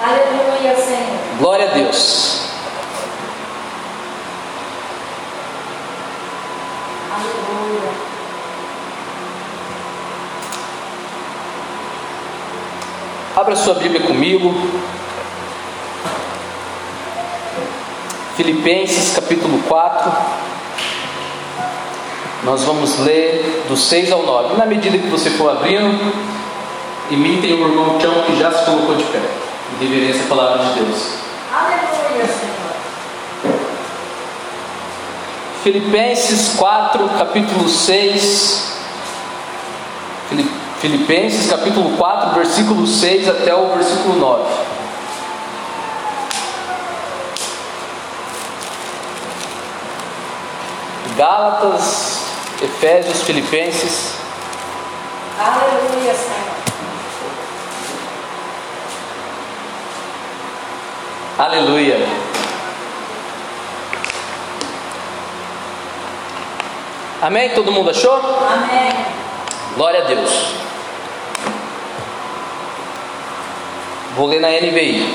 Aleluia, Senhor. Glória a Deus. Aleluia. Abra sua Bíblia comigo. Filipenses capítulo 4. Nós vamos ler do 6 ao 9. Na medida que você for abrindo, imitem o irmão Tião que já se colocou de pé. E reverência a palavra de Deus. Aleluia, Senhor. Filipenses 4, capítulo 6. Fili- Filipenses capítulo 4, versículo 6 até o versículo 9. Gálatas, Efésios, Filipenses. Aleluia, Senhor. Aleluia. Amém? Todo mundo achou? Amém. Glória a Deus. Vou ler na NVI.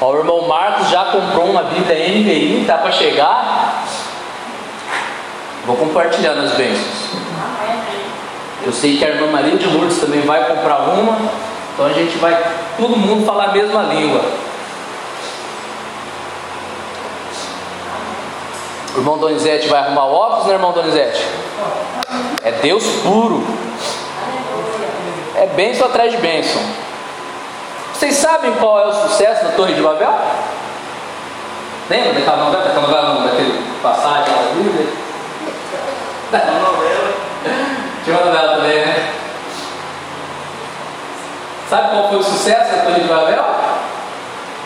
Ó, o irmão Marcos já comprou uma Bíblia NVI, tá para chegar. Vou compartilhar nas bênçãos. Eu sei que a irmã Maria de Lourdes também vai comprar uma, então a gente vai todo mundo falar a mesma língua. O irmão Donizete vai arrumar o óculos, né, irmão Donizete? É Deus puro. É bênção atrás de bênção. Vocês sabem qual é o sucesso da Torre de Babel? Lembra daquela novela, daquela novela, não, daquele passagem da Bíblia? Tinha uma novela também, né? Sabe qual foi o sucesso da Torre de Babel?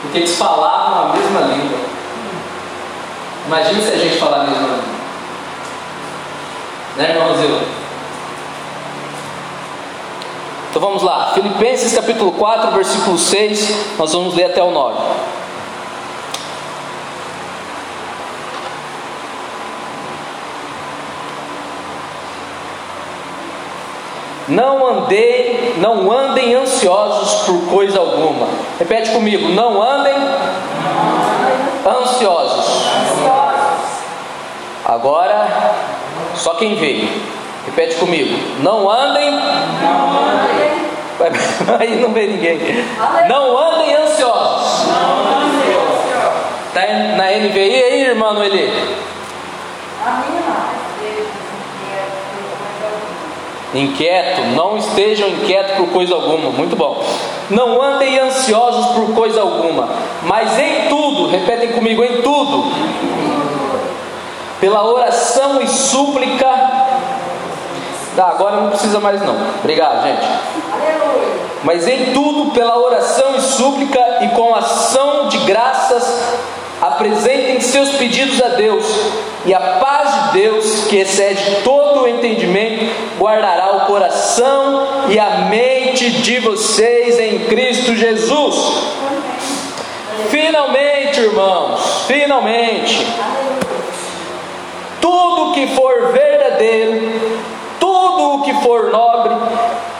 Porque eles falavam a mesma língua. Imagina se a gente falar a mesma língua. Né, irmão Zil? Então vamos lá. Filipenses capítulo 4, versículo 6. Nós vamos ler até o 9. Não andei, não andem ansiosos por coisa alguma. Repete comigo, não andem ansiosos. Agora, só quem veio. Repete comigo, não andem. Aí não vê ninguém. Não andem ansiosos. Tá na NVI aí, irmão Noeli? A minha. Inquieto, não estejam inquietos por coisa alguma. Muito bom. Não andem ansiosos por coisa alguma, mas em tudo, repetem comigo, em tudo, pela oração e súplica. Tá, agora não precisa mais não. Obrigado, gente. Mas em tudo, pela oração e súplica e com ação de graças, apresentem seus pedidos a Deus, e a paz de Deus, que excede todo o entendimento, guardará o coração e a mente de vocês em Cristo Jesus. Finalmente, irmãos, finalmente, tudo que for verdadeiro, tudo o que for nobre,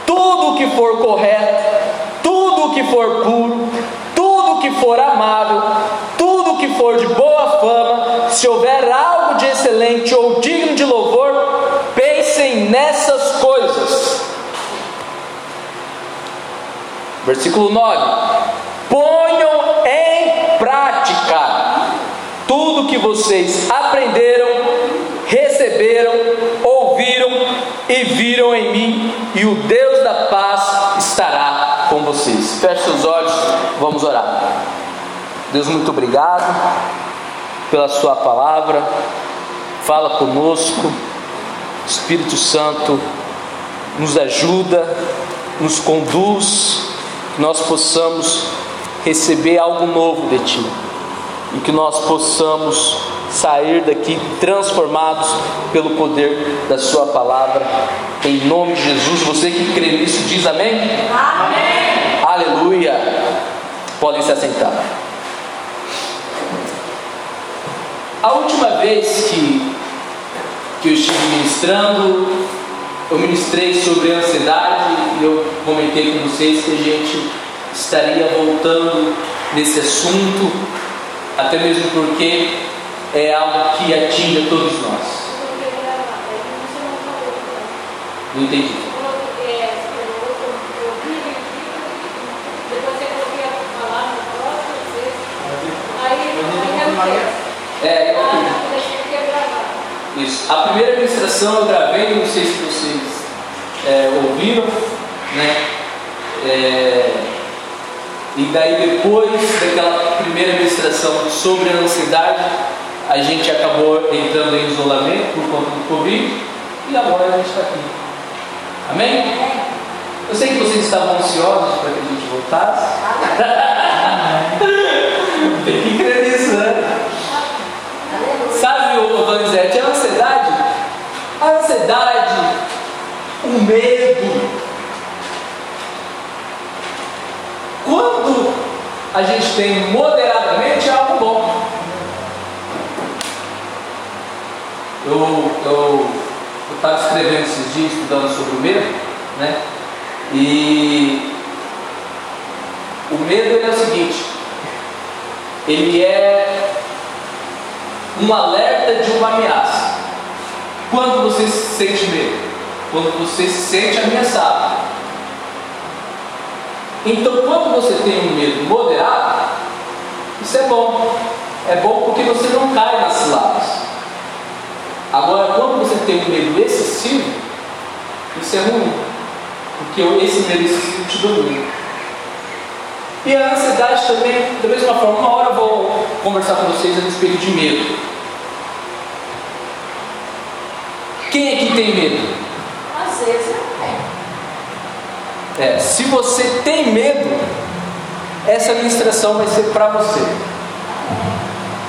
tudo o que for correto, tudo o que for puro, tudo o que for amável, for de boa fama, se houver algo de excelente ou digno de louvor, pensem nessas coisas. Versículo 9: Ponham em prática tudo que vocês aprenderam, receberam, ouviram e viram em mim, e o Deus da paz estará com vocês. Feche seus olhos, vamos orar. Deus, muito obrigado pela Sua palavra, fala conosco, Espírito Santo, nos ajuda, nos conduz, que nós possamos receber algo novo de Ti e que nós possamos sair daqui transformados pelo poder da Sua palavra, em nome de Jesus. Você que crê nisso diz amém? Amém. Aleluia. Podem se assentar. A última vez que, que eu estive ministrando, eu ministrei sobre ansiedade e eu comentei com vocês que a gente estaria voltando nesse assunto, até mesmo porque é algo que atinge a todos nós. Não entendi. É, eu Isso. A primeira ministração eu gravei, não sei se vocês é, ouviram, né? É, e daí depois daquela primeira ministração sobre a ansiedade, a gente acabou entrando em isolamento por conta do Covid e agora a gente está aqui. Amém? Eu sei que vocês estavam ansiosos para que a gente voltasse. Tem que crer nisso, né? Sabe, o Vanzete, a ansiedade, a ansiedade, o medo. Quando a gente tem moderadamente é algo bom. Eu estava escrevendo esses dias, estudando sobre o medo, né? E o medo é o seguinte, ele é um alerta de uma ameaça. Quando você sente medo? Quando você se sente ameaçado. Então, quando você tem um medo moderado, isso é bom. É bom porque você não cai nas ciladas. Agora, quando você tem um medo excessivo, isso é ruim. Porque esse medo excessivo te domina. E a ansiedade também, da mesma forma, uma hora eu vou conversar com vocês a respeito de medo. Quem aqui tem medo? Às vezes eu tenho. É, se você tem medo, essa ministração vai ser para você.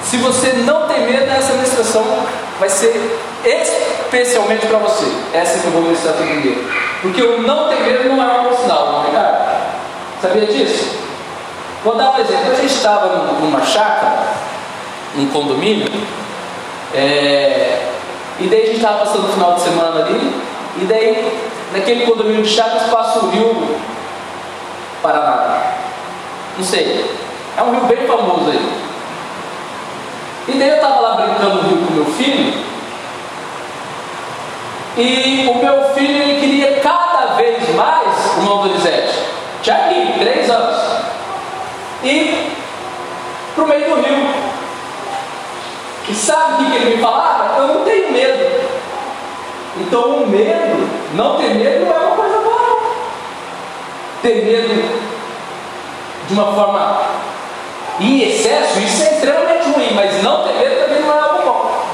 Se você não tem medo, essa ministração vai ser especialmente para você. Essa que eu vou ministrar todo dia. Porque o não ter medo não é um sinal, não é, cara? Sabia disso? Vou dar um exemplo. A gente estava numa chácara, num condomínio, é, e daí a gente estava passando o final de semana ali, e daí naquele condomínio de chácaras passa o rio Paraná. Não sei. É um rio bem famoso aí. E daí eu estava lá brincando no rio com meu filho, e o meu filho ele queria cada vez mais, o irmão Donizete, Tiaguinho, três anos e para o meio do rio. E sabe o que ele me falava? Eu não tenho medo. Então o medo, não ter medo não é uma coisa boa. Ter medo de uma forma em excesso, isso é extremamente ruim, mas não ter medo também não é algo bom.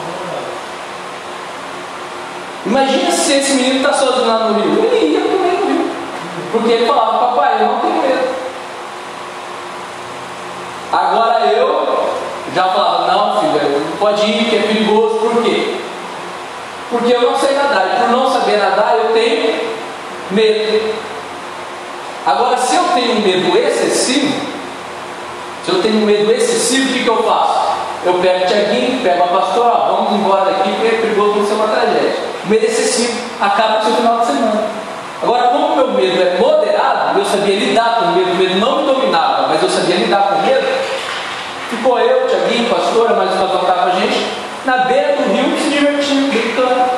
Imagina se esse menino está sozinho lá no rio. Ele ia para o meio do rio. Porque ele falava, papai, eu não tenho medo. Agora eu já falava, não filho, não pode ir que é perigoso, por quê? Porque eu não sei nadar, e por não saber nadar eu tenho medo. Agora, se eu tenho medo excessivo, se eu tenho medo excessivo, o que, que eu faço? Eu pego o Tiaguinho, pego a pastora, vamos embora daqui, porque é perigoso não ser uma tragédia. O medo excessivo acaba no seu final de semana. Agora, como meu medo é moderado, eu sabia lidar com o medo, o medo não me dominava, mas eu sabia lidar com o medo, ficou eu, Pastora, mais uma casal com a gente, na beira do rio se divertindo, brincando.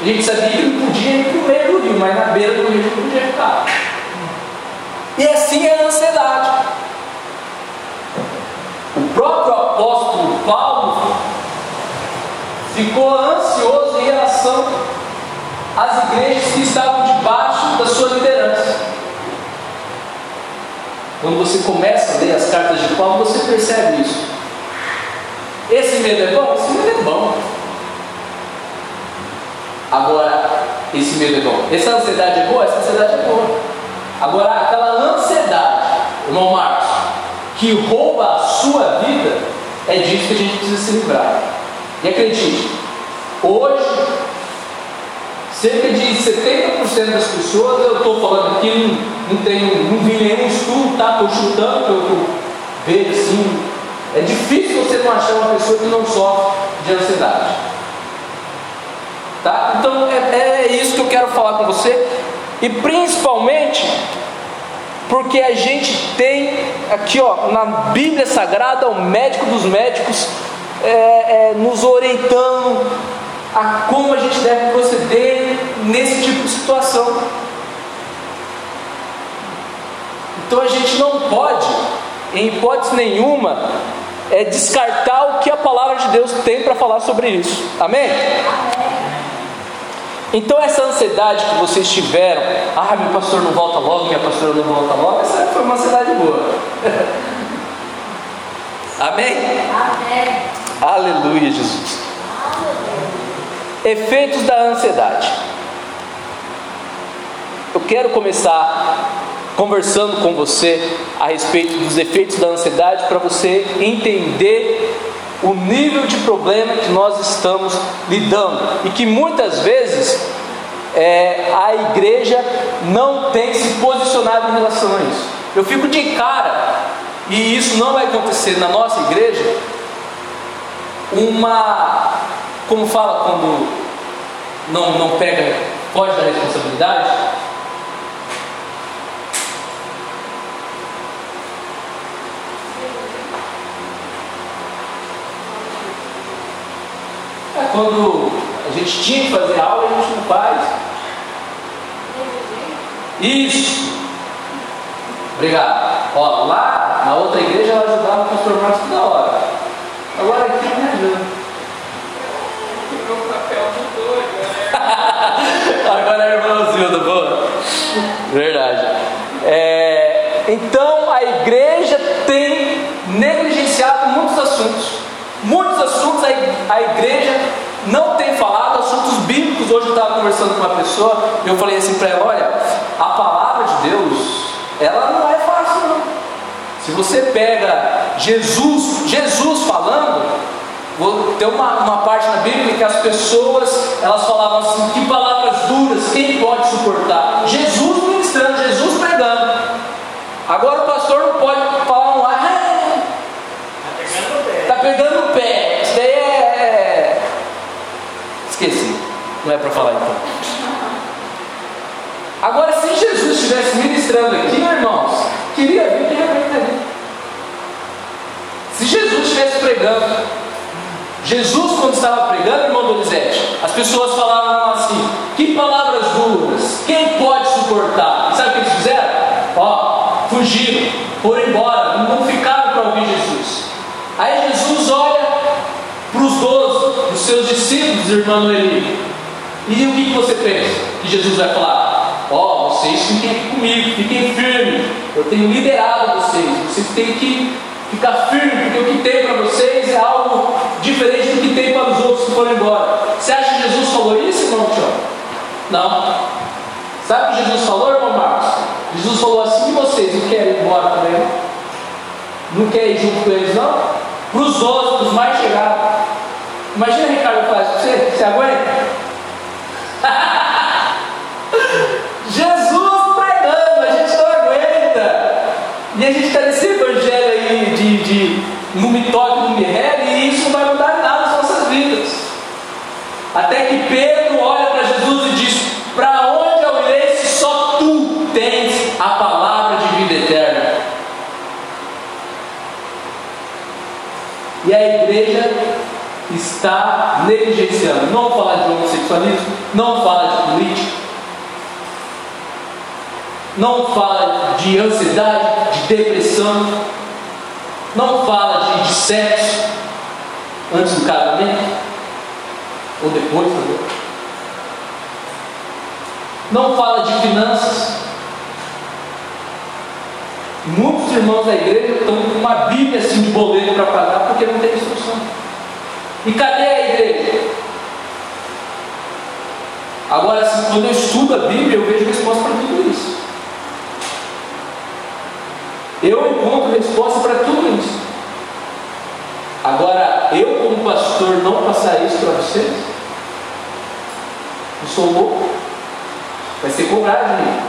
A gente sabia que não podia ir para o meio do rio, mas na beira do rio podia ficar. E assim é a ansiedade. O próprio apóstolo Paulo ficou ansioso em relação às igrejas que estavam debaixo da sua liderança. Quando você começa a ler as cartas de Paulo, você percebe isso. Esse medo é bom? Esse medo é bom. Agora, esse medo é bom. Essa ansiedade é boa? Essa ansiedade é boa. Agora, aquela ansiedade, irmão Marcos, que rouba a sua vida, é disso que a gente precisa se livrar. E acredite, hoje Cerca de 70% das pessoas, eu estou falando aqui, não, não, tenho, não vi nenhum estudo, tá? Estou chutando, eu, eu vejo assim. É difícil você não achar uma pessoa que não sofre de ansiedade. Tá? Então é, é isso que eu quero falar com você. E principalmente porque a gente tem aqui ó, na Bíblia Sagrada o médico dos médicos é, é, nos orientando a como a gente deve proceder nesse tipo de situação. Então a gente não pode, em hipótese nenhuma, é descartar o que a palavra de Deus tem para falar sobre isso. Amém? Então essa ansiedade que vocês tiveram, ah, meu pastor não volta logo, minha pastora não volta logo, essa foi uma ansiedade boa. Amém? Amém. Aleluia, Jesus. Efeitos da ansiedade. Eu quero começar conversando com você a respeito dos efeitos da ansiedade para você entender o nível de problema que nós estamos lidando e que muitas vezes é, a igreja não tem se posicionado em relação a isso. Eu fico de cara, e isso não vai acontecer na nossa igreja, uma, como fala quando não, não pega, foge da responsabilidade, É quando a gente tinha que fazer aula a gente não faz. Isso. Obrigado. Ó, lá na outra igreja ela ajudava o pastor Marcos toda hora. Agora aqui não me ajuda. Agora é irmãozinho da boa. Verdade. É, então a igreja tem negligenciado muitos assuntos. Muitos assuntos a igreja não tem falado, assuntos bíblicos. Hoje eu estava conversando com uma pessoa, e eu falei assim para ela: olha, a palavra de Deus, ela não é fácil, não. Se você pega Jesus, Jesus falando, tem uma, uma parte na Bíblia que as pessoas elas falavam assim: que palavras duras, quem pode suportar? Jesus ministrando, Jesus pregando. Agora o pastor não pode falar um ar, Está pegando o pé. Isso daí é. Esqueci. Não é para falar então. Agora, se Jesus estivesse ministrando aqui, irmãos, queria ver quem aguentaria. Se Jesus estivesse pregando, Jesus, quando estava pregando, irmão Donizete, as pessoas falavam assim: que palavras duras, quem pode suportar? E sabe o que eles fizeram? Ó, fugiram, foram embora, não ficaram para ouvir Jesus. Aí Jesus olha para os doze, os seus discípulos, irmão Noeli. E o que você pensa? Que Jesus vai falar: Ó, oh, vocês fiquem aqui comigo, fiquem firmes. Eu tenho liderado vocês. Vocês têm que ficar firmes, porque o que tem para vocês é algo diferente do que tem para os outros que foram embora. Você acha que Jesus falou isso, irmão Tião? Não. Sabe o que Jesus falou, irmão Marcos? Jesus falou assim: vocês não querem ir embora também? Não quer ir junto com eles, não? Para os outros, mais chegados. Imagina Ricardo faz você, você aguenta? Não me toque, não me rele, e isso não vai mudar nada nas nossas vidas. Até que Pedro olha para Jesus e diz: Para onde eu irei se só tu tens a palavra de vida eterna? E a igreja está negligenciando. Não fala de homossexualismo, não fala de política, não fala de ansiedade, de depressão, não fala sexo antes do casamento ou depois também. Não fala de finanças. Muitos irmãos da igreja estão com uma Bíblia assim de boleto para pagar porque não tem instrução. E cadê a igreja? Agora, assim, quando eu estudo a Bíblia, eu vejo resposta para tudo isso. Eu encontro resposta para tudo. Agora, eu como pastor não passar isso para vocês? Eu sou louco. Vai ser cobrado de mim.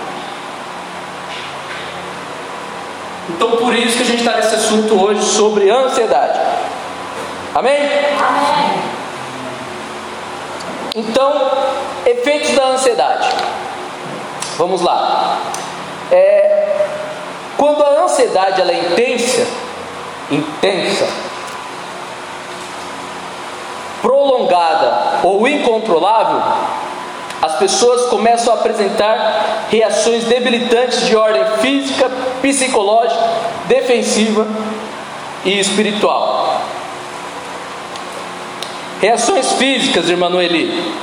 Então, por isso que a gente está nesse assunto hoje sobre ansiedade. Amém? Amém. Então, efeitos da ansiedade. Vamos lá. É, Quando a ansiedade ela é intensa, intensa, prolongada ou incontrolável, as pessoas começam a apresentar reações debilitantes de ordem física, psicológica, defensiva e espiritual. Reações físicas, irmã Noeli.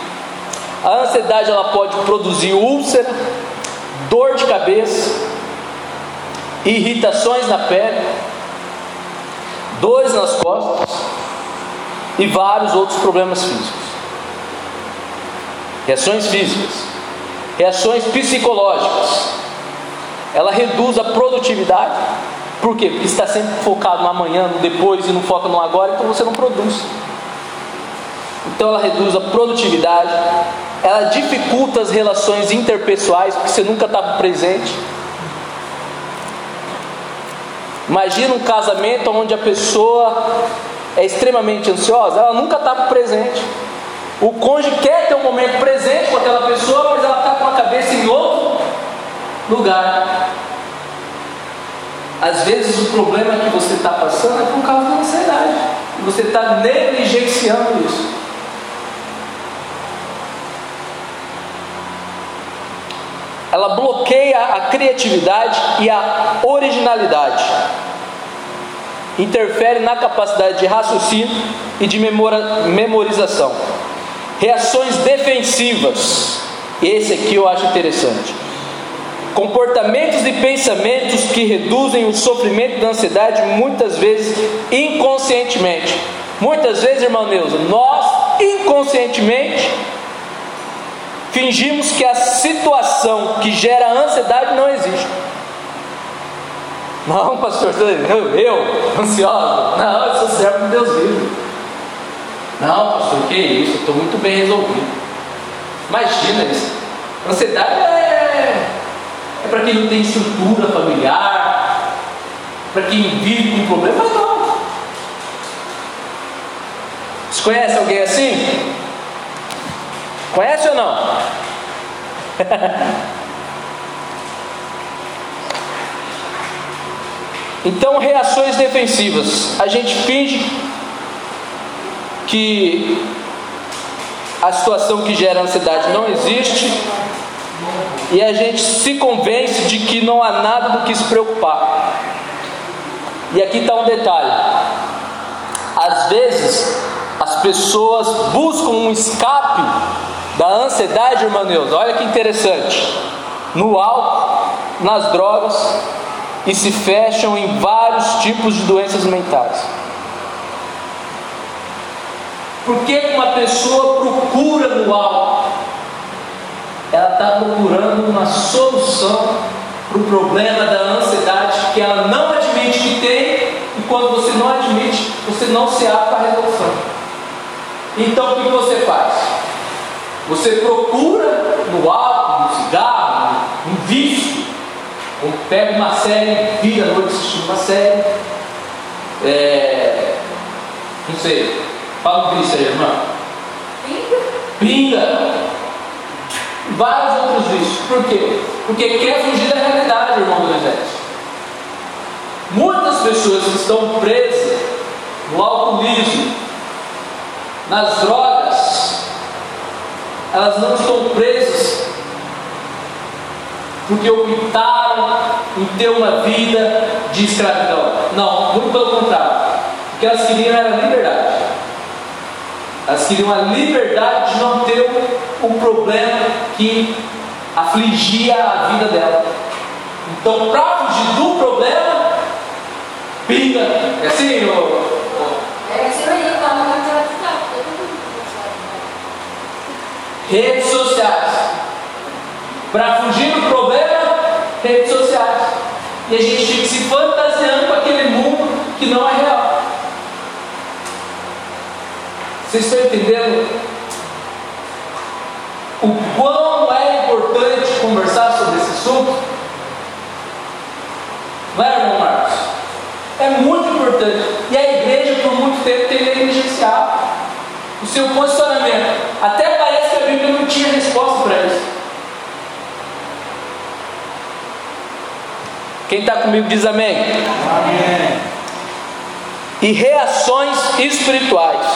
A ansiedade ela pode produzir úlcera, dor de cabeça, irritações na pele, dores nas costas e vários outros problemas físicos. Reações físicas, reações psicológicas. Ela reduz a produtividade. Por quê? Porque está sempre focado no amanhã, no depois e não foca no agora, então você não produz. Então ela reduz a produtividade, ela dificulta as relações interpessoais, porque você nunca está presente. Imagina um casamento onde a pessoa é extremamente ansiosa, ela nunca está presente. O cônjuge quer ter um momento presente com aquela pessoa, mas ela está com a cabeça em outro lugar. Às vezes o problema que você está passando é por causa da ansiedade. E você está negligenciando isso. ela bloqueia a criatividade e a originalidade, interfere na capacidade de raciocínio e de memorização. Reações defensivas, esse aqui eu acho interessante. Comportamentos e pensamentos que reduzem o sofrimento da ansiedade, muitas vezes inconscientemente. Muitas vezes, irmão Neuza, nós inconscientemente Fingimos que a situação que gera ansiedade não existe. Não, pastor, eu, eu ansioso? Não, eu sou servo de Deus vivo. Não, pastor, que isso? Estou muito bem resolvido. Imagina isso. Ansiedade é, é para quem não tem estrutura familiar, para quem vive com problemas, não. Você conhece alguém assim? Conhece ou não? então, reações defensivas. A gente finge que a situação que gera ansiedade não existe e a gente se convence de que não há nada do que se preocupar. E aqui está um detalhe: às vezes as pessoas buscam um escape da ansiedade, irmã Neuza, olha que interessante. No álcool, nas drogas e se fecham em vários tipos de doenças mentais. Por que uma pessoa procura no álcool? Ela está procurando uma solução para o problema da ansiedade que ela não admite que tem, e quando você não admite, você não se abre para a resolução. Então o que você faz? Você procura no álcool, no cigarro, ou pega uma série, vira a noite assistindo uma série, é, não sei, fala um vício aí, irmã. Pinga. Pinga. Vários outros vícios. Por quê? Porque quer fugir da realidade, irmão do exército. Muitas pessoas que estão presas no alcoolismo, nas drogas, elas não estão presas porque optaram em ter uma vida de escravidão. Não, muito pelo contrário. O que elas queriam era liberdade. Elas queriam a liberdade de não ter o, o problema que afligia a vida dela. Então, para fugir do problema, pinga. É assim, ô, É assim aí, tá? redes sociais. Para fugir do problema, redes sociais. E a gente fica se fantasiando com aquele mundo que não é real. Vocês estão entendendo o quão é importante conversar sobre esse assunto? Não é, irmão Marcos? É muito importante. E a igreja, por muito tempo, tem negligenciado o seu posicionamento. Até parece que a Bíblia não tinha resposta para isso. Quem está comigo diz amém. Amém. E reações espirituais.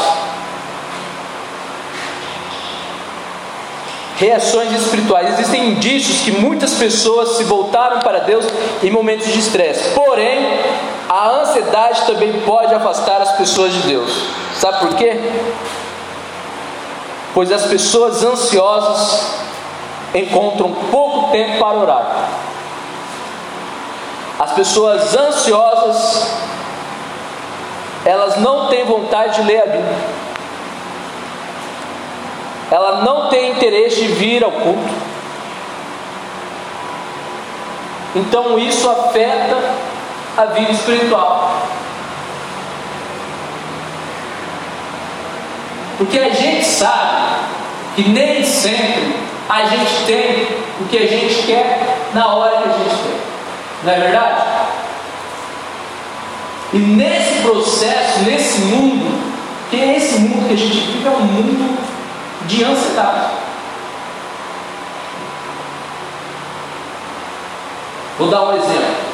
Reações espirituais. Existem indícios que muitas pessoas se voltaram para Deus em momentos de estresse. Porém, a ansiedade também pode afastar as pessoas de Deus. Sabe por quê? Pois as pessoas ansiosas encontram pouco tempo para orar. As pessoas ansiosas, elas não têm vontade de ler a Bíblia. Ela não tem interesse de vir ao culto. Então isso afeta a vida espiritual. Porque a gente sabe que nem sempre a gente tem o que a gente quer na hora que a gente quer. Não é verdade? E nesse processo, nesse mundo, que é esse mundo que a gente vive, é um mundo de ansiedade. Vou dar um exemplo.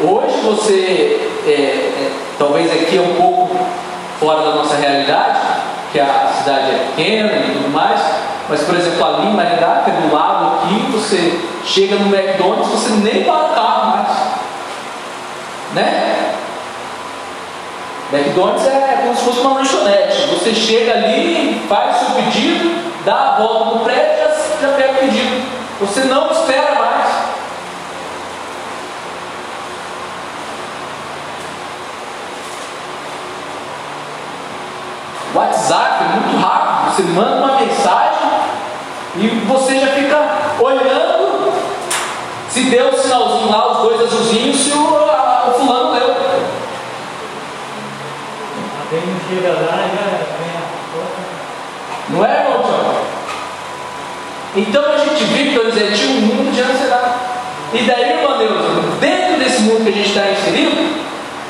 Hoje você, é, é, talvez aqui é um pouco fora da nossa realidade, que a cidade é pequena e tudo mais, mas por exemplo ali em Maringá, que é do lado aqui, você chega no McDonald's, você nem para o carro mais. Né? McDonald's é como se fosse uma lanchonete. Você chega ali, faz o seu pedido, dá a volta no prédio e já, já pega o pedido. Você não espera mais. WhatsApp é muito rápido. Você manda uma mensagem e você já fica olhando se deu o sinalzinho lá, os dois azulzinhos, se o, a, o fulano leu. Até não chega lá e já vem a Não é, irmão? Então a gente vive, por dizer, tinha um mundo de ansiedade. E daí, irmão Deus, dentro desse mundo que a gente está inserido,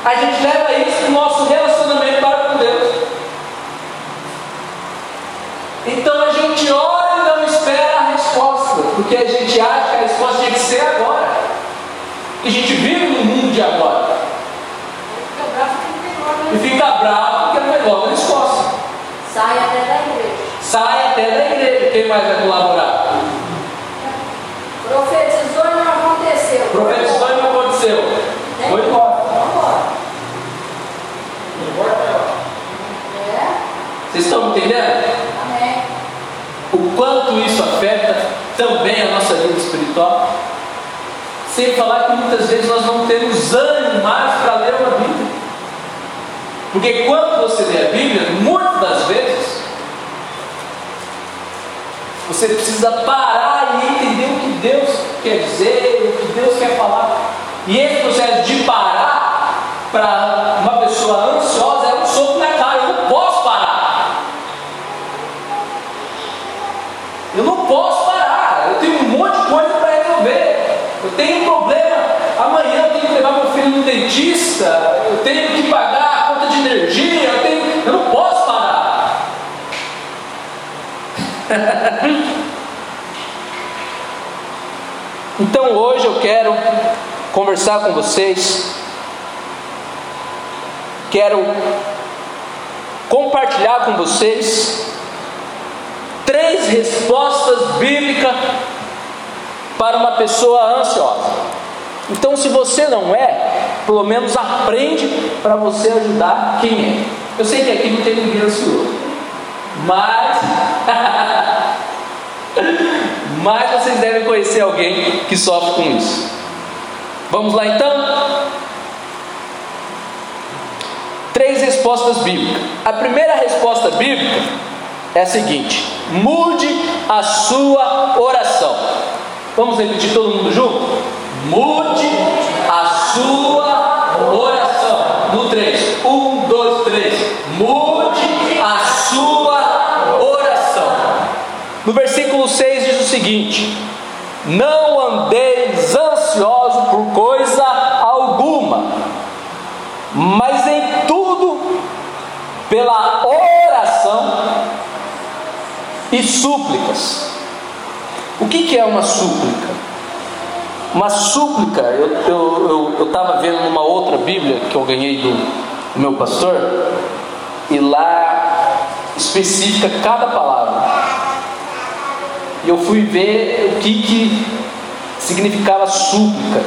a gente leva isso no nosso relacionamento para com Deus. Então a gente ora e não espera a resposta, porque a gente acha que a resposta tinha que ser agora. E a gente vive no mundo de agora. E fica bravo porque não é logo a resposta. Sai até da igreja. Sai até da igreja. Quem mais vai colaborar? Profetizou e não aconteceu. Profetizou e não aconteceu. Né? Foi embora. Vamos É? Vocês estão entendendo? Amém. O quanto isso afeta também a nossa espiritual. Sem falar que muitas vezes nós não temos ânimo mais para ler uma Bíblia. Porque quando você lê a Bíblia, muitas das vezes, você precisa parar e entender o que Deus quer dizer, o que Deus quer falar. E esse processo de parar, para uma pessoa ansiosa, é um soco na cara. Eu não posso parar. Eu não posso parar. Eu tenho um monte de coisa para resolver. Eu tenho um problema. Amanhã eu tenho que levar meu filho no dentista. Eu tenho que pagar a conta de energia. Eu, tenho... eu não posso parar. então hoje eu quero conversar com vocês. Quero compartilhar com vocês três respostas bíblicas para uma pessoa ansiosa. Então, se você não é, pelo menos aprende para você ajudar quem é. Eu sei que aqui não tem ninguém ansioso, mas mas vocês devem conhecer alguém que sofre com isso. Vamos lá então? Três respostas bíblicas. A primeira resposta bíblica é a seguinte: mude a sua oração. Vamos repetir todo mundo junto? Mude sua oração. No 3. 1, 2, 3. Mude a sua oração. No versículo 6 diz o seguinte: Não andeis ansioso por coisa alguma, mas em tudo, pela oração e súplicas. O que, que é uma súplica? Uma súplica. Eu estava eu, eu, eu vendo numa outra Bíblia que eu ganhei do, do meu pastor, e lá especifica cada palavra. E eu fui ver o que, que significava súplica.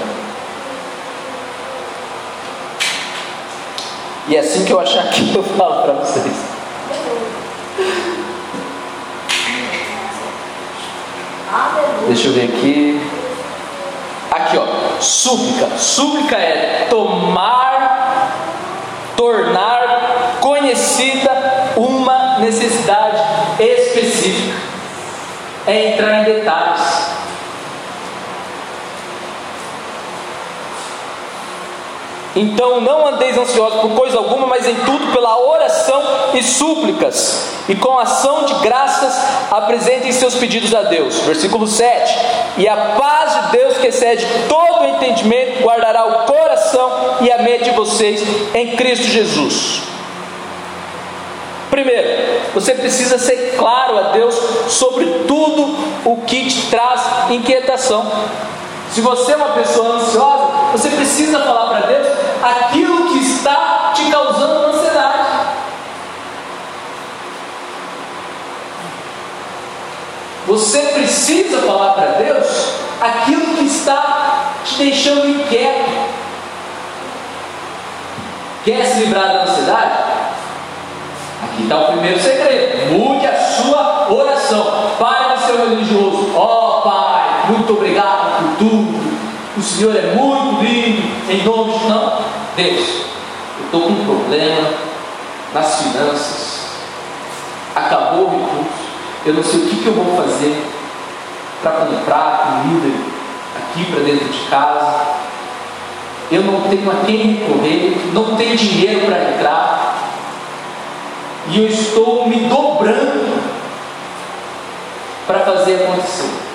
E é assim que eu achar que eu falo para vocês. Deixa eu ver aqui. Súplica. Súplica é tomar, tornar conhecida uma necessidade específica. É entrar em detalhes. Então não andeis ansiosos por coisa alguma, mas em tudo pela oração e súplicas, e com ação de graças apresentem seus pedidos a Deus. Versículo 7. E a paz de Deus, que excede todo o entendimento, guardará o coração e a mente de vocês em Cristo Jesus. Primeiro, você precisa ser claro a Deus sobre tudo o que te traz inquietação. Se você é uma pessoa ansiosa, você precisa falar para Deus aquilo que está te causando ansiedade. Você precisa falar para Deus aquilo que está te deixando inquieto. Quer se livrar da ansiedade? Aqui está o primeiro segredo. Mude a sua oração. Pare de ser religioso. Ó oh, Pai, muito obrigado por tudo. O Senhor é muito lindo. Em nome de não. Deus, eu estou com um problema nas finanças. Acabou o recurso. Eu não sei o que, que eu vou fazer para comprar comida aqui para dentro de casa. Eu não tenho a quem recorrer, não tenho dinheiro para entrar. E eu estou me dobrando para fazer acontecer.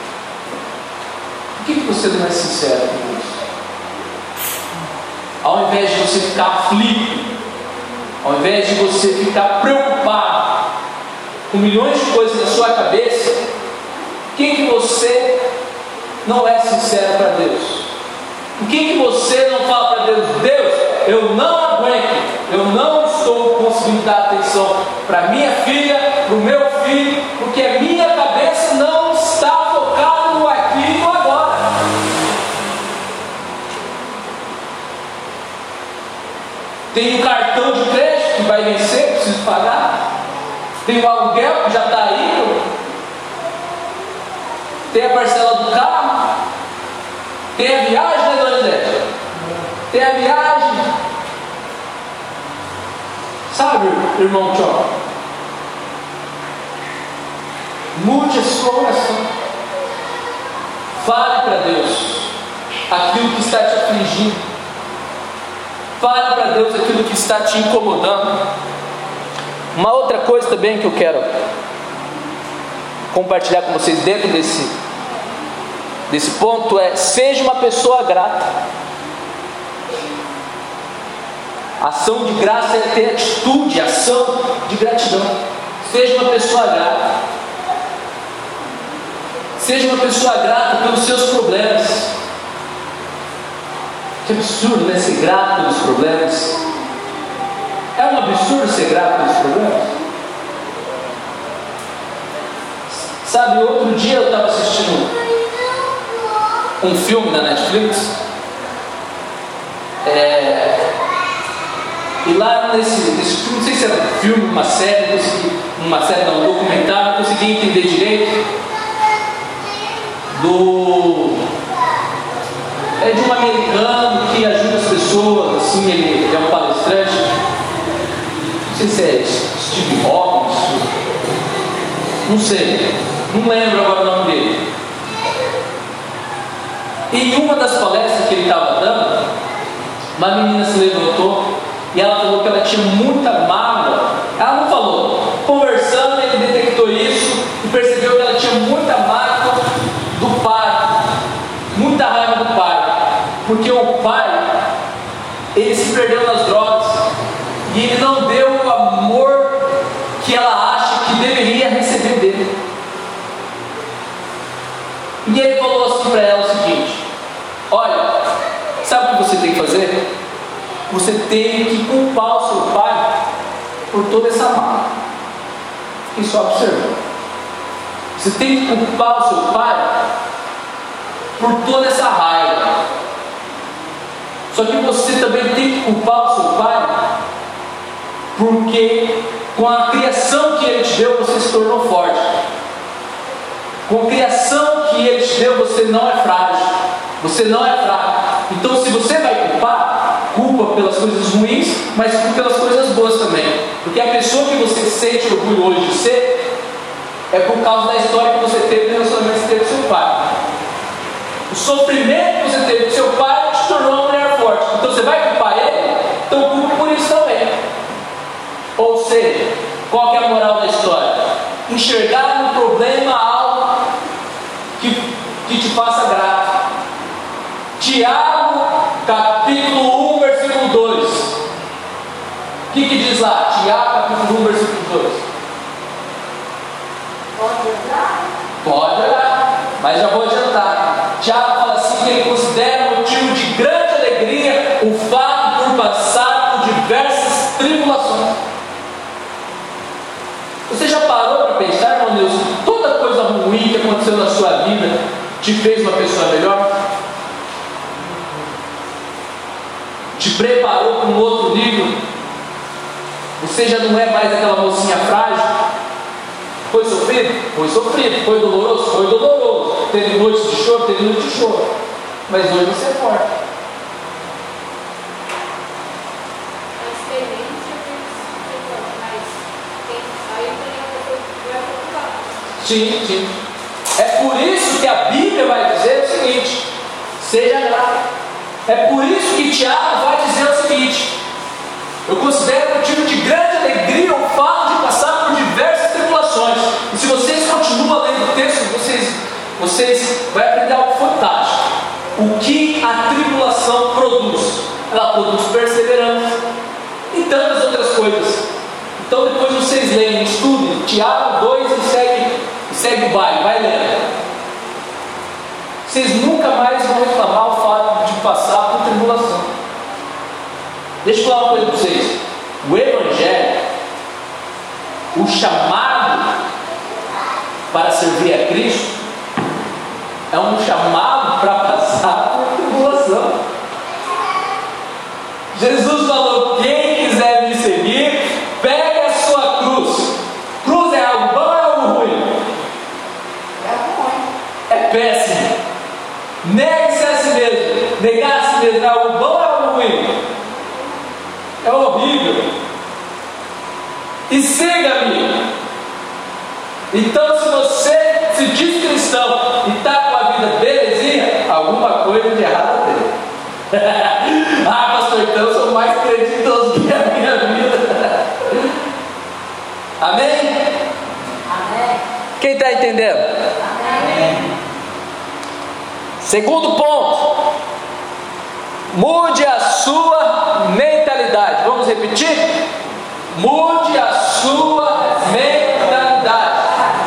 Que, que você não é sincero com Deus? Ao invés de você ficar aflito, ao invés de você ficar preocupado com milhões de coisas na sua cabeça, por que, que você não é sincero para Deus? Por que, que você não fala para Deus, Deus, eu não aguento, eu não estou conseguindo dar atenção para minha filha, para o meu filho, porque a minha cabeça não está focada no aqui e no agora. Tem o cartão de crédito que vai vencer, preciso pagar. Tem o aluguel que já está aí. Tem a parcela do carro. Tem a viagem, né, dona Idete? Tem a viagem. Sabe, irmão Tchó? Mude a sua oração. Fale para Deus aquilo que está te afligindo. Fale para Deus aquilo que está te incomodando. Uma outra coisa também que eu quero compartilhar com vocês dentro desse, desse ponto é: seja uma pessoa grata. Ação de graça é ter atitude, ação de gratidão. Seja uma pessoa grata. Seja uma pessoa grata pelos seus problemas. Que absurdo, né? Ser grato pelos problemas. É um absurdo ser grato pelos problemas. Sabe, outro dia eu estava assistindo um filme da Netflix. É, e lá nesse, nesse não sei se era um filme, uma série, uma série não, um documentário, não consegui entender direito. Do. É de um americano assim, ele é um palestrante. Não sei se é Steve Robbins, não sei, não lembro agora o nome dele. E em uma das palestras que ele estava dando, uma menina se levantou e ela falou que ela tinha muita mágoa. Ela não falou. Conversando, ele detectou isso e percebeu que ela tinha muita mágoa do pai. Muita raiva do pai. Porque o pai, ele se perdeu nas drogas. E ele não deu o amor que ela acha que deveria receber dele. E ele falou assim para ela o seguinte: tem que culpar o seu pai por toda essa mágoa. Fiquem só observando. Você tem que culpar o seu pai por toda essa raiva. Só que você também tem que culpar o seu pai porque com a criação que ele te deu você se tornou forte. Com a criação que ele te deu você não é frágil. Você não é fraco. Então se você vai pelas coisas ruins, mas pelas coisas boas também. Porque a pessoa que você sente orgulho hoje de ser é por causa da história que você teve no relacionamento que teve com seu pai. O sofrimento que você teve com seu pai te tornou uma mulher forte. Então você vai culpar ele? Então culpa por isso também. Ou seja, qual é a moral da história? Enxergar no problema algo que, que te faça grato. Tiago, capítulo 1, versículo 2. O que, que diz lá? Tiago, capítulo 1, versículo 2. Pode entrar? Pode olhar, mas já vou adiantar. Tiago fala assim que ele considera motivo de grande alegria o fato por passar por diversas tribulações. Você já parou para pensar, irmão Deus, toda coisa ruim que aconteceu na sua vida te fez uma pessoa melhor? Te preparou para um outro? Você já não é mais aquela mocinha frágil? Foi sofrido? Foi sofrido. Foi doloroso? Foi doloroso. Teve noites de choro? Teve noites de choro. Mas hoje você é forte. Vai preocupar. Sim, sim. É por isso que a Bíblia vai dizer o seguinte: seja grato. É por isso que Tiago vai dizer o seguinte: eu considero motivo de vocês, vão aprender algo fantástico. O que a tribulação produz? Ela produz perseverança e tantas outras coisas. Então depois vocês leem, estudem Tiago 2 e segue, e segue o baile, vai lendo. Vocês nunca mais vão reclamar o fato de passar por tribulação. Deixa eu falar uma coisa para vocês. O Evangelho, o chamado para servir a Cristo, é um chamado para passar por tribulação. Jesus falou: quem quiser me seguir, pegue a sua cruz. Cruz é algo bom ou é algo ruim? É ruim. É péssimo. Negue-se a si mesmo. Negar a si mesmo é algo bom ou é algo ruim? É horrível. E siga-me. Então, se você se diz cristão e está com a vida belezinha, alguma coisa de errado tem. ah, pastor, então eu sou mais creditoso que a minha vida. Amém? Amém. Quem está entendendo? Amém. Segundo ponto, mude a sua mentalidade. Vamos repetir? Mude a sua mentalidade.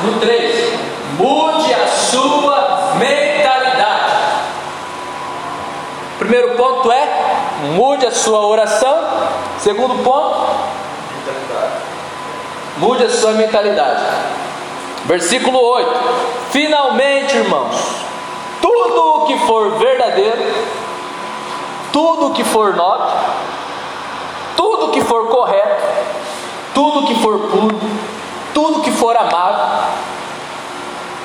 No 3, mude a sua mentalidade. Primeiro ponto é mude a sua oração. Segundo ponto, mude a sua mentalidade. Versículo 8: Finalmente, irmãos, tudo o que for verdadeiro, tudo o que for nobre, tudo o que for correto, tudo o que for puro, tudo o que for amável,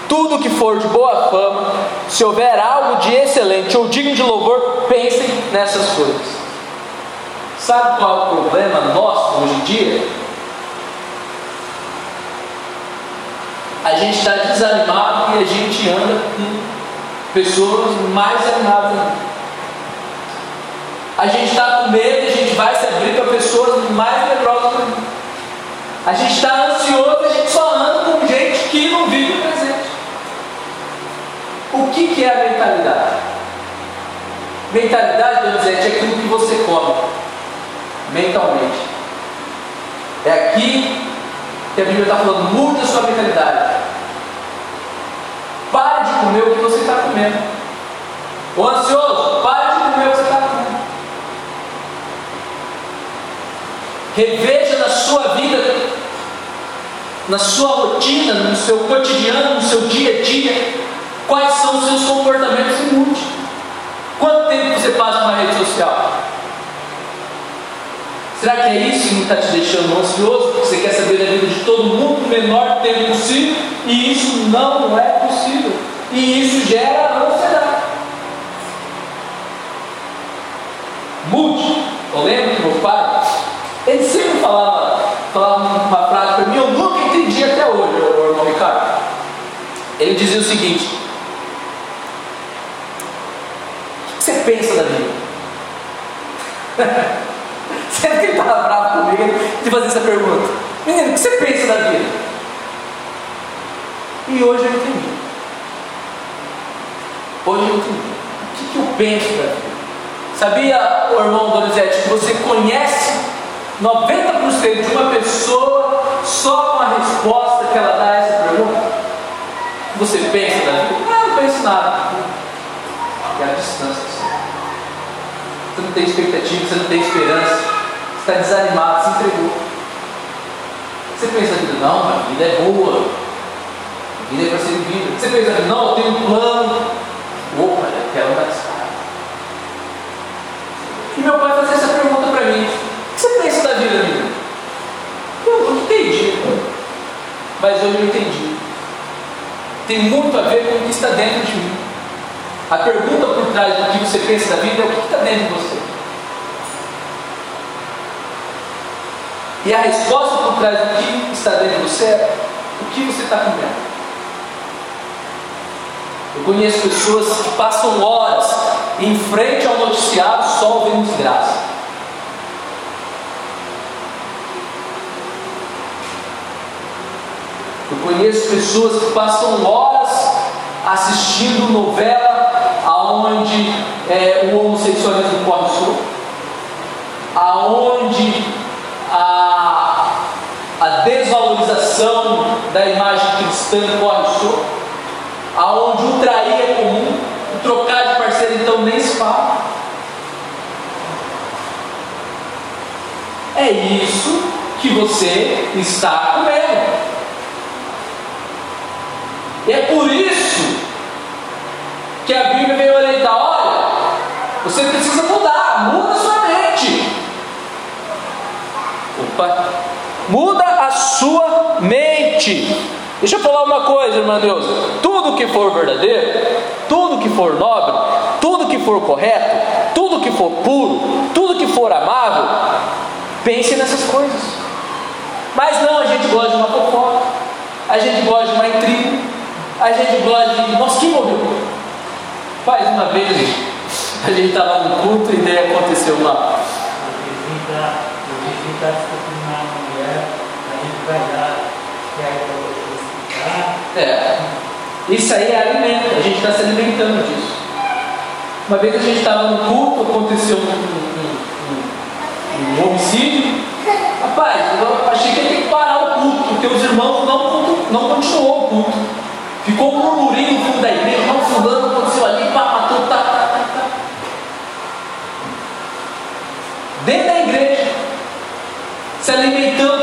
tudo que for de boa fama, se houver algo de excelente ou digno de louvor, pensem nessas coisas. Sabe qual é o problema nosso hoje em dia? A gente está desanimado e a gente anda com pessoas mais animadas. A gente está com medo e a gente vai se abrir para pessoas mais medrosas. A gente está ansioso e a gente só anda com gente que não vive o presente. O que, que é a mentalidade? Mentalidade, Donizete, é aquilo que você come mentalmente. É aqui que a Bíblia está falando, mude a sua mentalidade. Pare de comer o que você está comendo. O ansioso, pare de comer o que você está comendo. Reveja na sua vida, na sua rotina, no seu cotidiano, no seu dia a dia, quais são os seus comportamentos mude. Quanto tempo você passa na rede social? Será que é isso que está te deixando ansioso? Porque você quer saber da vida de todo mundo no menor tempo possível? E isso não é possível. E isso gera ansiedade. Mude. Eu lembro que meu pai, ele sempre falava, falava uma frase para mim, eu nunca entendi até hoje, o irmão Ricardo. Ele dizia o seguinte: O que você pensa da vida? Sempre que ele estava bravo comigo, de fazer essa pergunta: Menino, o que você pensa da vida? E hoje eu entendi. Hoje eu entendi. O que, que eu penso da vida? Sabia, irmão Donizete, que você conhece 90% de uma pessoa só com a resposta que ela dá a essa pergunta? Você pensa da vida? Não, eu não penso nada. É a distância. Você não tem expectativa, você não tem esperança. Você está desanimado, se entregou. Você pensa vida, não, a vida é boa. A vida é para ser vivida. Você pensa, não, eu tenho um plano. Opa, eu quero mais. E meu pai fazia essa pergunta para mim: O que você pensa da vida, amigo? Eu não entendi, mas hoje eu entendi. Tem muito a ver com o que está dentro de mim. A pergunta por trás do que você pensa da vida é o que está dentro de você. E a resposta por trás do que está dentro de você é o que você está comendo. Eu conheço pessoas que passam horas em frente ao noticiário só ouvindo desgraça. Eu conheço pessoas que passam horas assistindo novela aonde é, o homossexualismo solto, aonde a, a desvalorização da imagem cristã solto, aonde o trair é comum, o trocar de parceiro então nem se fala. É isso que você está comendo. É por isso que a Bíblia veio orientar: olha, você precisa mudar, muda sua mente. Opa, muda a sua mente. Deixa eu falar uma coisa, irmã Deus. Tudo que for verdadeiro, tudo que for nobre, tudo que for correto, tudo que for puro, tudo que for amável, pense nessas coisas. Mas não, a gente gosta de uma fofoca, a gente gosta de uma intriga, a gente gosta de. Nossa, quem morreu? Faz uma vez a gente estava no culto e daí aconteceu explicar. É. Isso aí é alimento, a gente está se alimentando disso. Uma vez a gente estava no culto, aconteceu um, um, um, um homicídio. Rapaz, eu achei que ia ter que parar o culto, porque os irmãos não, não continuou o culto. Ficou um murmurinho no fundo da igreja, Dentro da igreja, se alimentando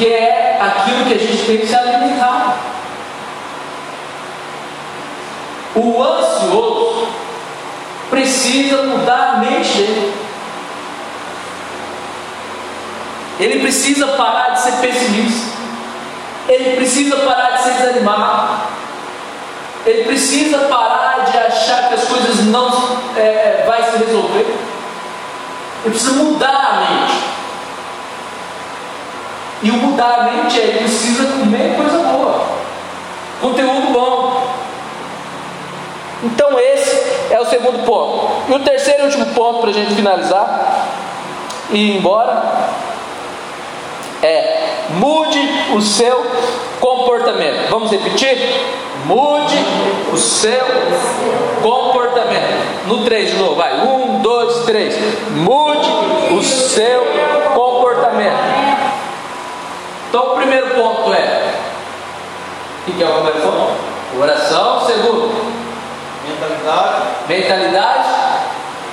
Porque é aquilo que a gente tem que se alimentar. O ansioso precisa mudar a mente dele. Ele precisa parar de ser pessimista. Ele precisa parar de ser desanimado. Ele precisa parar de achar que as coisas não é, vai se resolver. Ele precisa mudar a mente. E o mudar a mente é precisa comer coisa boa, conteúdo bom. Então esse é o segundo ponto. E o terceiro e último ponto para a gente finalizar e ir embora é mude o seu comportamento. Vamos repetir? Mude o seu comportamento. No 3 de novo, vai. Um, dois, três. Mude o seu comportamento. Então o primeiro ponto é. O que é o primeiro ponto? Oração. Segundo, Mentalidade. mentalidade.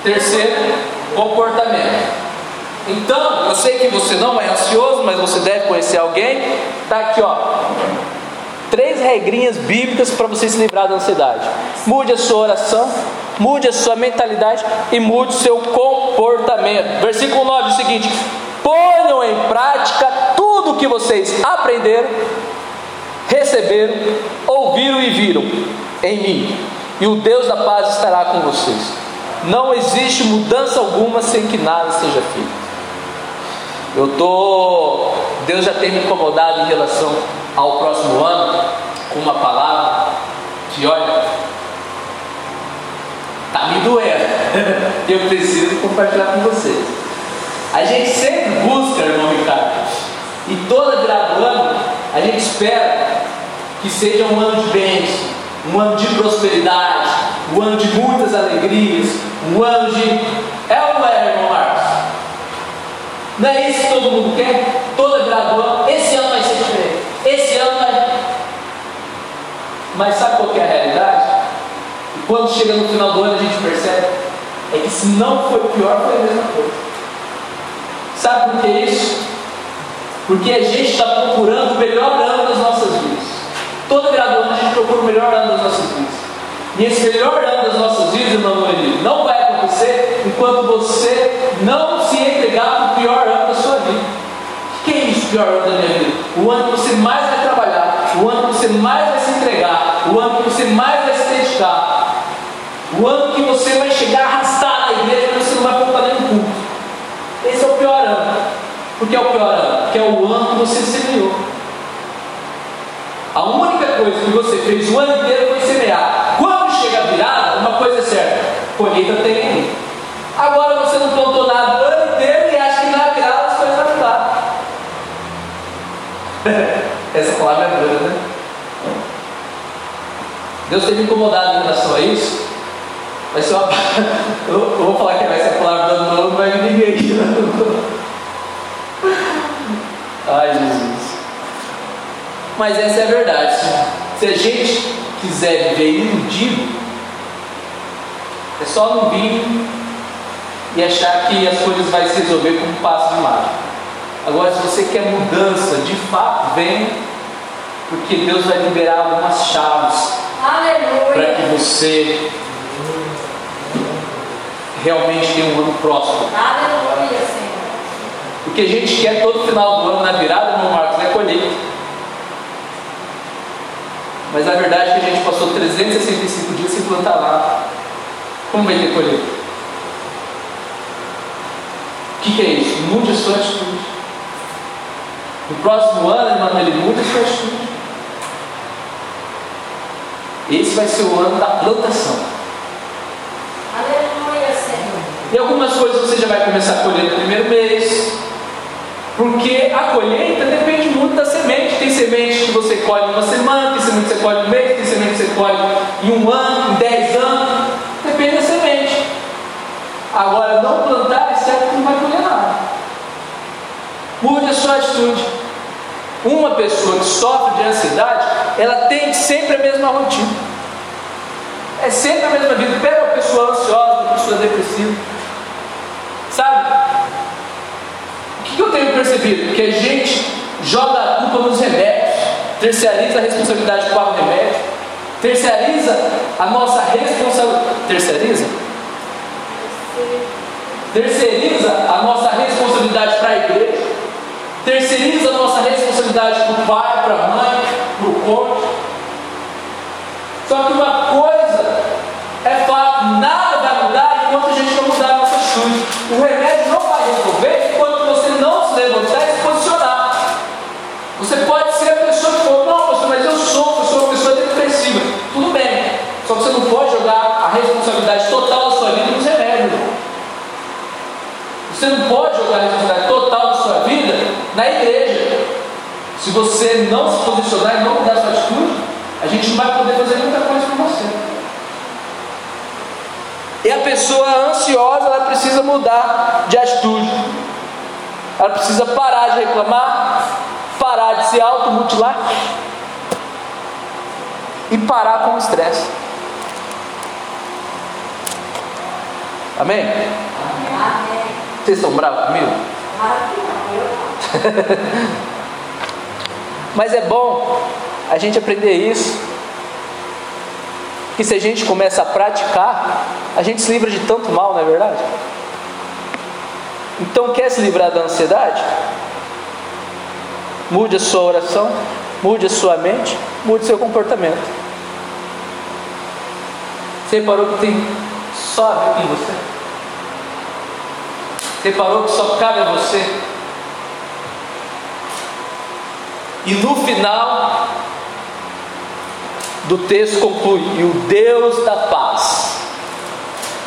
Terceiro, comportamento. Então, eu sei que você não é ansioso, mas você deve conhecer alguém. Tá aqui, ó. Três regrinhas bíblicas para você se livrar da ansiedade. Mude a sua oração, mude a sua mentalidade e mude o seu comportamento. Versículo 9 é o seguinte: ponham em prática tudo o que vocês aprenderam, receberam, ouviram e viram em mim, e o Deus da paz estará com vocês. Não existe mudança alguma sem que nada seja feito. Eu tô, Deus já tem me incomodado em relação ao próximo ano com uma palavra que olha, tá me doendo. Eu preciso compartilhar com vocês. A gente sempre busca, irmão Ricardo, e toda virada do ano a gente espera que seja um ano de bênção, um ano de prosperidade, um ano de muitas alegrias, um ano de. É ou não é, irmão Marcos? Não é isso que todo mundo quer? Toda virada do ano, esse ano vai ser diferente. Esse ano vai. Mas sabe qual é a realidade? E quando chega no final do ano a gente percebe é que se não foi pior, foi a mesma coisa. Sabe por que isso? Porque a gente está procurando o melhor ano das nossas vidas. Toda virada do ano a gente procura o melhor ano das nossas vidas. E esse melhor ano das nossas vidas, irmão Noeli, não vai acontecer enquanto você não se entregar para o pior ano da sua vida. O que é isso, pior ano da minha vida? O ano que você mais vai trabalhar, o ano que você mais vai se entregar, o ano que você mais vai se dedicar, o ano que você vai chegar arrastado na igreja, mas você não vai voltar nem no culto. Esse é o pior ano. Por que é o pior ano? Porque é o ano que você semeou. A única coisa que você fez o ano inteiro foi semear. Quando chega a virada, uma coisa é certa: colheita tem aí. Agora você não plantou nada o ano inteiro e acha que na virada as coisas vão mudar. Essa palavra é dura, né? Deus tem me incomodado em relação a isso. Vai ser uma. Eu, vou falar que vai ser a palavra do ano não vai vir ninguém aqui. Ai, Jesus. Mas essa é a verdade. Se a gente quiser viver iludido, é só não vir e achar que as coisas vão se resolver com um passo de mágica. Agora, se você quer mudança, de fato, vem, porque Deus vai liberar algumas chaves para que você realmente tenha um ano próximo. Aleluia, que a gente quer todo final do ano na virada, irmão Marcos, é colheita. Mas a verdade é que a gente passou 365 dias sem plantar nada. Como vai ter colheita? O que, que é isso? Mude a sua atitude. No próximo ano, irmão, ele muda a sua atitude. Esse vai ser o ano da plantação. Aleluia, Senhor. E algumas coisas você já vai começar a colher no primeiro mês. Porque a colheita depende muito da semente. Tem semente que você colhe em uma semana, tem semente que você colhe em um mês, tem semente que você colhe em um ano, em dez anos. Depende da semente. Agora, não plantar é certo que não vai colher nada. Mude a sua atitude. Uma pessoa que sofre de ansiedade, ela tem sempre a mesma rotina. É sempre a mesma vida. Pega uma pessoa ansiosa, uma pessoa depressiva. Sabe? Que eu tenho percebido? Que a gente joga a culpa nos remédios, terceiriza a responsabilidade para o remédio, terceiriza a nossa responsabilidade. Terceiriza? Terceiriza a nossa responsabilidade para a igreja, terceiriza a nossa responsabilidade para o pai, para a mãe, para o cônjuge. Só que uma coisa é fato, nada vai mudar enquanto a gente não mudar a nossa atitude. O remédio não vai resolver enquanto Você pode ser a pessoa que falou, não, pastor, mas eu sou, eu sou uma pessoa depressiva. Tudo bem. Só que você não pode jogar a responsabilidade total da sua vida nos remédios. Você não pode jogar a responsabilidade total da sua vida na igreja. Se você não se posicionar e não mudar sua atitude, a gente não vai poder fazer muita coisa com você. E a pessoa ansiosa, ela precisa mudar de atitude. Ela precisa parar de reclamar, parar de se automutilar e parar com o estresse. Amém? Amém. Vocês estão bravos comigo? Mas é bom a gente aprender isso. Que se a gente começa a praticar, a gente se livra de tanto mal, não é verdade? Então, quer se livrar da ansiedade? Mude a sua oração, mude a sua mente, mude seu comportamento. Você reparou que tem só com você? Você reparou que só cabe a você? E no final do texto conclui: E o Deus da paz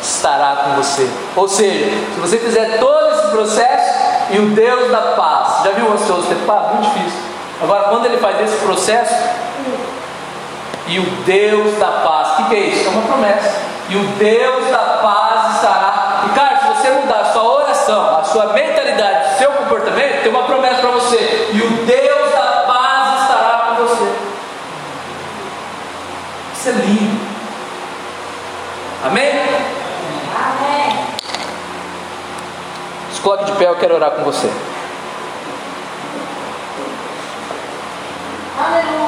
estará com você. Ou seja, se você fizer todo esse processo, e o Deus da paz, já viu o ansioso ter paz? Muito difícil. Agora, quando ele faz esse processo, e o Deus da paz, o que, que é isso? É uma promessa. E o Deus da paz estará. E cara, se você mudar a sua oração, a sua mentalidade, o seu comportamento, tem uma promessa de pé, eu quero orar com você. Aleluia.